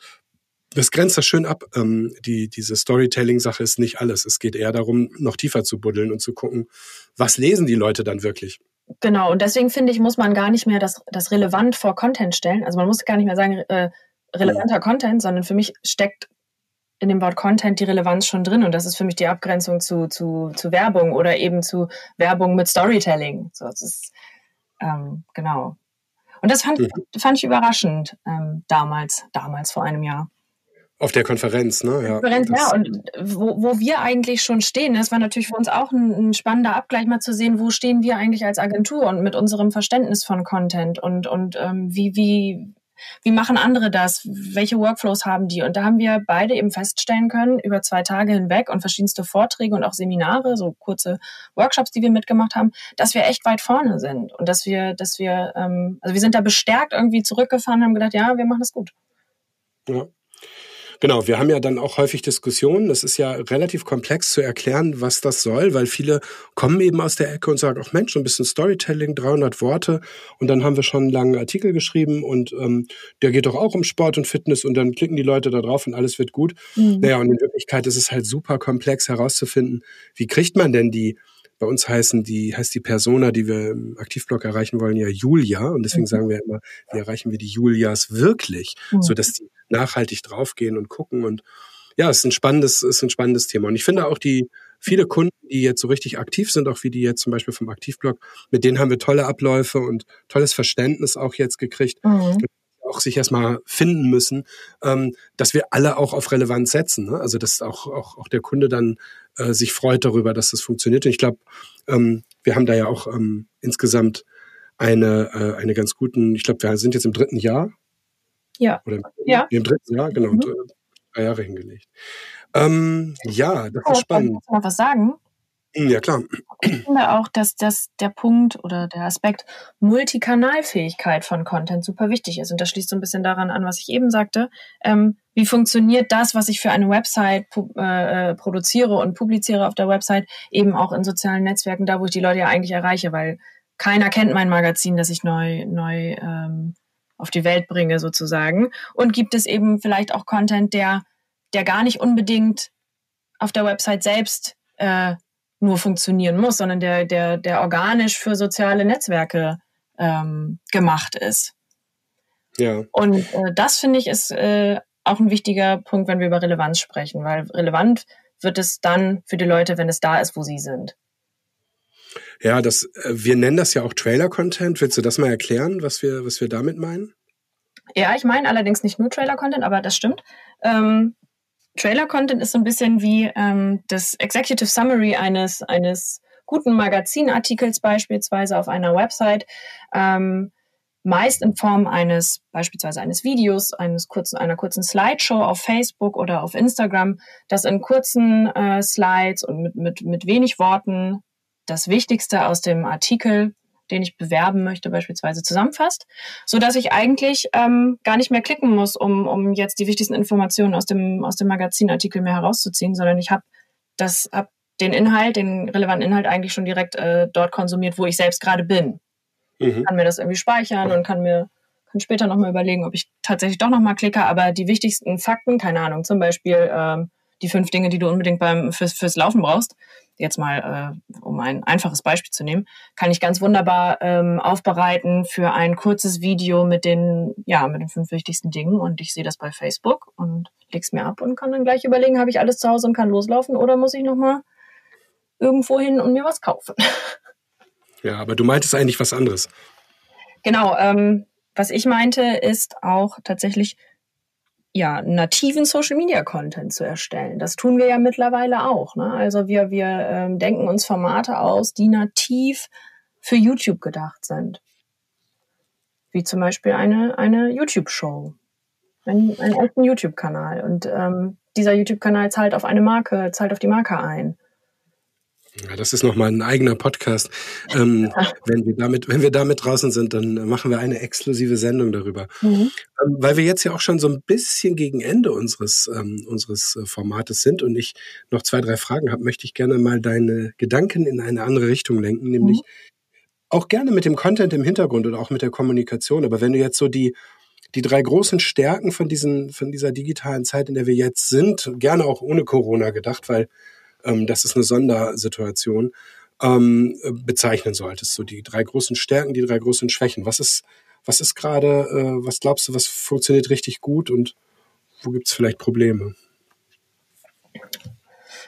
das grenzt das schön ab. Ähm, die, diese Storytelling-Sache ist nicht alles. Es geht eher darum, noch tiefer zu buddeln und zu gucken, was lesen die Leute dann wirklich. Genau, und deswegen finde ich, muss man gar nicht mehr das, das relevant vor Content stellen. Also man muss gar nicht mehr sagen, äh, relevanter ja. Content, sondern für mich steckt in dem Wort Content die Relevanz schon drin. Und das ist für mich die Abgrenzung zu, zu, zu Werbung oder eben zu Werbung mit Storytelling. So, das ist, ähm, genau. Und das fand, mhm. fand ich überraschend ähm, damals, damals vor einem Jahr. Auf der Konferenz, ne? Ja, Konferenz, ja. Und wo, wo wir eigentlich schon stehen, das war natürlich für uns auch ein, ein, spannender Abgleich mal zu sehen, wo stehen wir eigentlich als Agentur und mit unserem Verständnis von Content und, und ähm, wie, wie, wie machen andere das? Welche Workflows haben die? Und da haben wir beide eben feststellen können, über zwei Tage hinweg und verschiedenste Vorträge und auch Seminare, so kurze Workshops, die wir mitgemacht haben, dass wir echt weit vorne sind und dass wir, dass wir, ähm, also wir sind da bestärkt irgendwie zurückgefahren und haben gedacht, ja, wir machen das gut. Ja. Genau, wir haben ja dann auch häufig Diskussionen. Das ist ja relativ komplex zu erklären, was das soll, weil viele kommen eben aus der Ecke und sagen, ach Mensch, ein bisschen Storytelling, 300 Worte. Und dann haben wir schon einen langen Artikel geschrieben und ähm, der geht doch auch um Sport und Fitness und dann klicken die Leute da drauf und alles wird gut. Mhm. Naja, und in Wirklichkeit ist es halt super komplex herauszufinden, wie kriegt man denn die bei uns heißen die, heißt die Persona, die wir im Aktivblog erreichen wollen, ja Julia. Und deswegen mhm. sagen wir immer, wie erreichen wir die Julias wirklich, mhm. so dass die nachhaltig draufgehen und gucken. Und ja, es ist ein spannendes, ist ein spannendes Thema. Und ich finde auch die viele Kunden, die jetzt so richtig aktiv sind, auch wie die jetzt zum Beispiel vom Aktivblog, mit denen haben wir tolle Abläufe und tolles Verständnis auch jetzt gekriegt. Mhm auch sich erstmal finden müssen, ähm, dass wir alle auch auf Relevanz setzen. Ne? Also dass auch, auch, auch der Kunde dann äh, sich freut darüber, dass das funktioniert. Und ich glaube, ähm, wir haben da ja auch ähm, insgesamt eine, äh, eine ganz guten, ich glaube, wir sind jetzt im dritten Jahr ja. Oder ja. im dritten Jahr, genau, mhm. drei Jahre hingelegt. Ähm, ja, das oh, ist spannend. Kannst du noch was sagen? Hm, ja, klar. Ich finde auch, dass das der Punkt oder der Aspekt Multikanalfähigkeit von Content super wichtig ist. Und das schließt so ein bisschen daran an, was ich eben sagte. Ähm, wie funktioniert das, was ich für eine Website äh, äh, produziere und publiziere auf der Website, eben auch in sozialen Netzwerken, da wo ich die Leute ja eigentlich erreiche, weil keiner kennt mein Magazin, das ich neu, neu ähm, auf die Welt bringe sozusagen. Und gibt es eben vielleicht auch Content, der, der gar nicht unbedingt auf der Website selbst äh, nur funktionieren muss, sondern der, der, der organisch für soziale Netzwerke ähm, gemacht ist. Ja. Und äh, das finde ich ist äh, auch ein wichtiger Punkt, wenn wir über Relevanz sprechen, weil relevant wird es dann für die Leute, wenn es da ist, wo sie sind. Ja, das, äh, wir nennen das ja auch Trailer-Content. Willst du das mal erklären, was wir, was wir damit meinen? Ja, ich meine allerdings nicht nur Trailer-Content, aber das stimmt. Ähm, Trailer-Content ist so ein bisschen wie ähm, das Executive Summary eines, eines guten Magazinartikels beispielsweise auf einer Website. Ähm, meist in Form eines beispielsweise eines Videos, eines kurzen, einer kurzen Slideshow auf Facebook oder auf Instagram, das in kurzen äh, Slides und mit, mit, mit wenig Worten das Wichtigste aus dem Artikel, den ich bewerben möchte, beispielsweise zusammenfasst, so dass ich eigentlich ähm, gar nicht mehr klicken muss, um, um jetzt die wichtigsten Informationen aus dem, aus dem Magazinartikel mehr herauszuziehen, sondern ich habe das, hab den Inhalt, den relevanten Inhalt eigentlich schon direkt äh, dort konsumiert, wo ich selbst gerade bin. Mhm. Kann mir das irgendwie speichern und kann mir kann später nochmal überlegen, ob ich tatsächlich doch nochmal klicke. Aber die wichtigsten Fakten, keine Ahnung, zum Beispiel ähm, die fünf Dinge, die du unbedingt beim fürs, fürs Laufen brauchst, jetzt mal, äh, um ein einfaches Beispiel zu nehmen, kann ich ganz wunderbar ähm, aufbereiten für ein kurzes Video mit den, ja, mit den fünf wichtigsten Dingen. Und ich sehe das bei Facebook und leg's mir ab und kann dann gleich überlegen, habe ich alles zu Hause und kann loslaufen oder muss ich nochmal irgendwo hin und mir was kaufen? Ja, aber du meintest eigentlich was anderes. Genau, ähm, was ich meinte, ist auch tatsächlich ja, nativen Social Media Content zu erstellen. Das tun wir ja mittlerweile auch. Ne? Also wir, wir ähm, denken uns Formate aus, die nativ für YouTube gedacht sind. Wie zum Beispiel eine, eine YouTube-Show. Ein, einen echten YouTube-Kanal. Und ähm, dieser YouTube-Kanal zahlt auf eine Marke, zahlt auf die Marke ein. Ja, das ist nochmal ein eigener Podcast. Ähm, wenn wir damit, wenn wir damit draußen sind, dann machen wir eine exklusive Sendung darüber. Mhm. Ähm, weil wir jetzt ja auch schon so ein bisschen gegen Ende unseres, ähm, unseres äh, Formates sind und ich noch zwei, drei Fragen habe, möchte ich gerne mal deine Gedanken in eine andere Richtung lenken, nämlich mhm. auch gerne mit dem Content im Hintergrund oder auch mit der Kommunikation. Aber wenn du jetzt so die, die drei großen Stärken von diesen, von dieser digitalen Zeit, in der wir jetzt sind, gerne auch ohne Corona gedacht, weil ähm, das ist eine Sondersituation, ähm, bezeichnen solltest. So die drei großen Stärken, die drei großen Schwächen. Was ist, was ist gerade, äh, was glaubst du, was funktioniert richtig gut und wo gibt es vielleicht Probleme?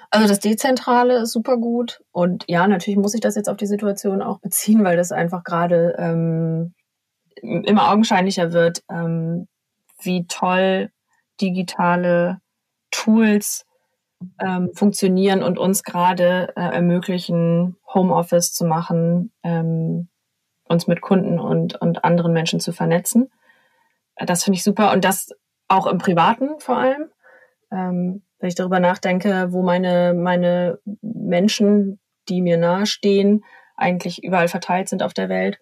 Also das Dezentrale ist super gut und ja, natürlich muss ich das jetzt auf die Situation auch beziehen, weil das einfach gerade ähm, immer augenscheinlicher wird, ähm, wie toll digitale Tools ähm, funktionieren und uns gerade äh, ermöglichen, Homeoffice zu machen, ähm, uns mit Kunden und, und anderen Menschen zu vernetzen. Äh, das finde ich super und das auch im Privaten vor allem. Ähm, wenn ich darüber nachdenke, wo meine, meine Menschen, die mir nahestehen, eigentlich überall verteilt sind auf der Welt.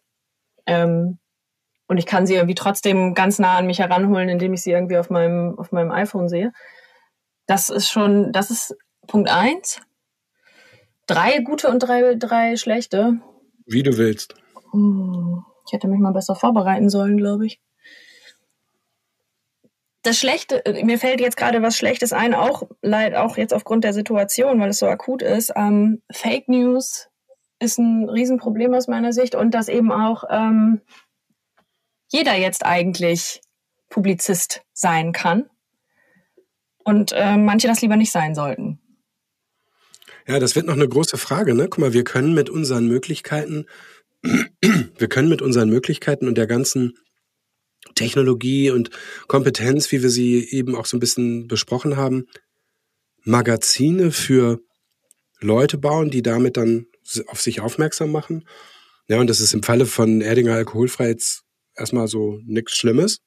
Ähm, und ich kann sie irgendwie trotzdem ganz nah an mich heranholen, indem ich sie irgendwie auf meinem, auf meinem iPhone sehe. Das ist schon, das ist Punkt eins. Drei gute und drei, drei schlechte. Wie du willst. Hm, ich hätte mich mal besser vorbereiten sollen, glaube ich. Das Schlechte, mir fällt jetzt gerade was Schlechtes ein, auch, auch jetzt aufgrund der Situation, weil es so akut ist. Ähm, Fake News ist ein Riesenproblem aus meiner Sicht und dass eben auch ähm, jeder jetzt eigentlich Publizist sein kann und äh, manche das lieber nicht sein sollten. Ja, das wird noch eine große Frage. Ne? Guck mal, wir können mit unseren Möglichkeiten, wir können mit unseren Möglichkeiten und der ganzen Technologie und Kompetenz, wie wir sie eben auch so ein bisschen besprochen haben, Magazine für Leute bauen, die damit dann auf sich aufmerksam machen. Ja, und das ist im Falle von Erdinger alkoholfrei jetzt erstmal so nichts Schlimmes.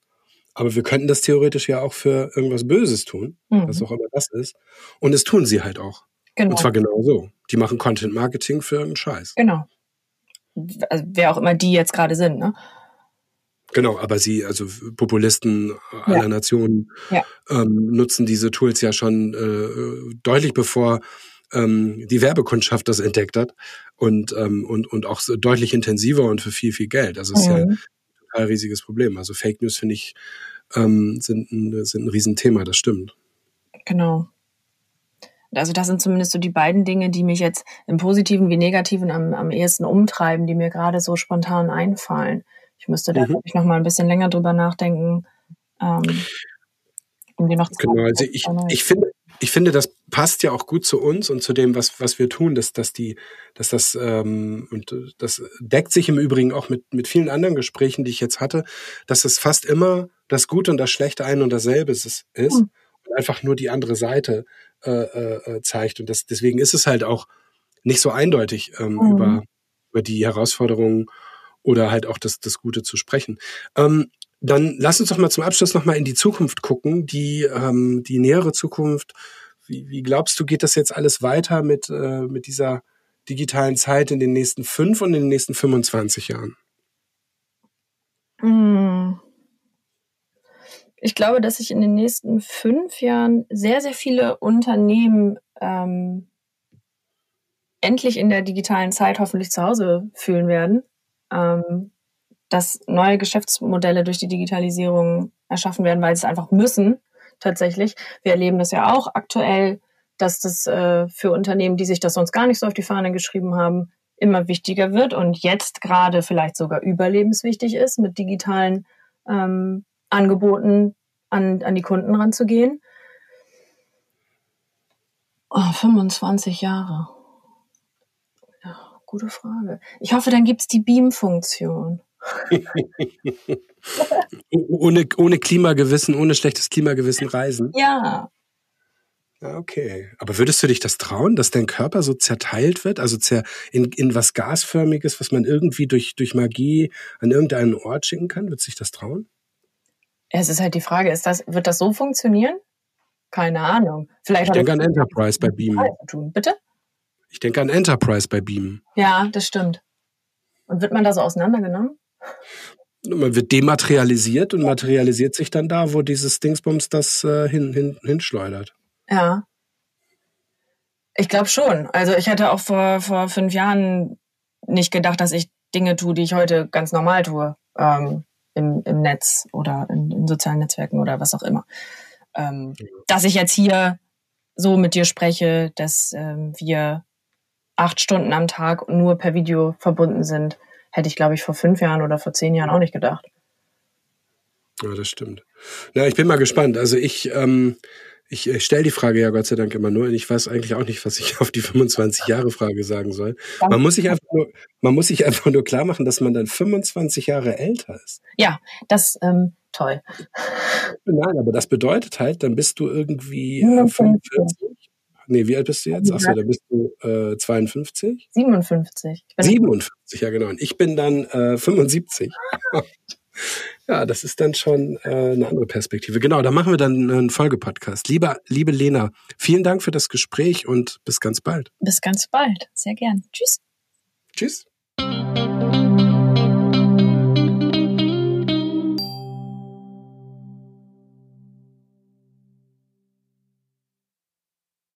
Aber wir könnten das theoretisch ja auch für irgendwas Böses tun, mhm. was auch immer das ist. Und es tun sie halt auch. Genau. Und zwar genau so. Die machen Content Marketing für irgendeinen Scheiß. Genau. Also, wer auch immer die jetzt gerade sind, ne? Genau, aber sie, also Populisten aller ja. Nationen, ja. Ähm, nutzen diese Tools ja schon äh, deutlich bevor ähm, die Werbekundschaft das entdeckt hat und, ähm, und, und auch so deutlich intensiver und für viel, viel Geld. Also es mhm. ist ja mhm total riesiges Problem. Also Fake News, finde ich, ähm, sind, ein, sind ein Riesenthema, das stimmt. Genau. Also das sind zumindest so die beiden Dinge, die mich jetzt im Positiven wie Negativen am, am ehesten umtreiben, die mir gerade so spontan einfallen. Ich müsste da, mhm. ich, noch mal ein bisschen länger drüber nachdenken. Ähm, um die noch zu Genau, also ich, ich finde, ich finde, das passt ja auch gut zu uns und zu dem, was, was wir tun, dass, dass die, dass das, ähm, und das deckt sich im Übrigen auch mit, mit vielen anderen Gesprächen, die ich jetzt hatte, dass es fast immer das Gute und das Schlechte ein und dasselbe ist, ist mhm. und einfach nur die andere Seite äh, äh, äh, zeigt. Und das, deswegen ist es halt auch nicht so eindeutig ähm, mhm. über, über die Herausforderungen oder halt auch das, das Gute zu sprechen. Ähm, dann lass uns doch mal zum Abschluss noch mal in die Zukunft gucken, die, ähm, die nähere Zukunft. Wie, wie glaubst du, geht das jetzt alles weiter mit, äh, mit dieser digitalen Zeit in den nächsten fünf und in den nächsten 25 Jahren? Hm. Ich glaube, dass sich in den nächsten fünf Jahren sehr, sehr viele Unternehmen ähm, endlich in der digitalen Zeit hoffentlich zu Hause fühlen werden. Ähm, dass neue Geschäftsmodelle durch die Digitalisierung erschaffen werden, weil sie es einfach müssen, tatsächlich. Wir erleben das ja auch aktuell, dass das äh, für Unternehmen, die sich das sonst gar nicht so auf die Fahne geschrieben haben, immer wichtiger wird und jetzt gerade vielleicht sogar überlebenswichtig ist, mit digitalen ähm, Angeboten an, an die Kunden ranzugehen. Oh, 25 Jahre. Ja, gute Frage. Ich hoffe, dann gibt's die Beam-Funktion. ohne, ohne Klimagewissen, ohne schlechtes Klimagewissen reisen? Ja. Okay. Aber würdest du dich das trauen, dass dein Körper so zerteilt wird, also zer in, in was Gasförmiges, was man irgendwie durch, durch Magie an irgendeinen Ort schicken kann? Würdest du dich das trauen? Es ist halt die Frage, ist das, wird das so funktionieren? Keine Ahnung. Vielleicht ich denke an Enterprise bei Beam. Bitte? Ich denke an Enterprise bei Beam. Ja, das stimmt. Und wird man da so auseinandergenommen? Man wird dematerialisiert und materialisiert sich dann da, wo dieses Dingsbums das äh, hin, hin, hinschleudert. Ja. Ich glaube schon. Also ich hätte auch vor, vor fünf Jahren nicht gedacht, dass ich Dinge tue, die ich heute ganz normal tue. Ähm, im, im Netz oder in, in, sozialen Netzwerken oder was auch immer. Ähm, dass ich jetzt hier so mit dir spreche, dass ähm, wir acht Stunden am Tag nur per Video verbunden sind, hätte ich, glaube ich, vor fünf Jahren oder vor zehn Jahren auch nicht gedacht. Ja, das stimmt. Na, ich bin mal gespannt. Also ich, ähm, ich, ich stelle die Frage ja Gott sei Dank immer nur und ich weiß eigentlich auch nicht, was ich auf die 25 Jahre Frage sagen soll. Man muss sich einfach nur, man muss sich einfach nur klar machen, dass man dann 25 Jahre älter ist. Ja, das ähm, toll. Nein, aber das bedeutet halt, dann bist du irgendwie äh, 45, Nee, wie alt bist du jetzt? Achso, da bist du äh, 52? 57. 57, ja genau. Und ich bin dann äh, 75. ja, das ist dann schon äh, eine andere Perspektive. Genau, da machen wir dann einen Folgepodcast. Liebe, liebe Lena, vielen Dank für das Gespräch und bis ganz bald. Bis ganz bald. Sehr gern. Tschüss. Tschüss.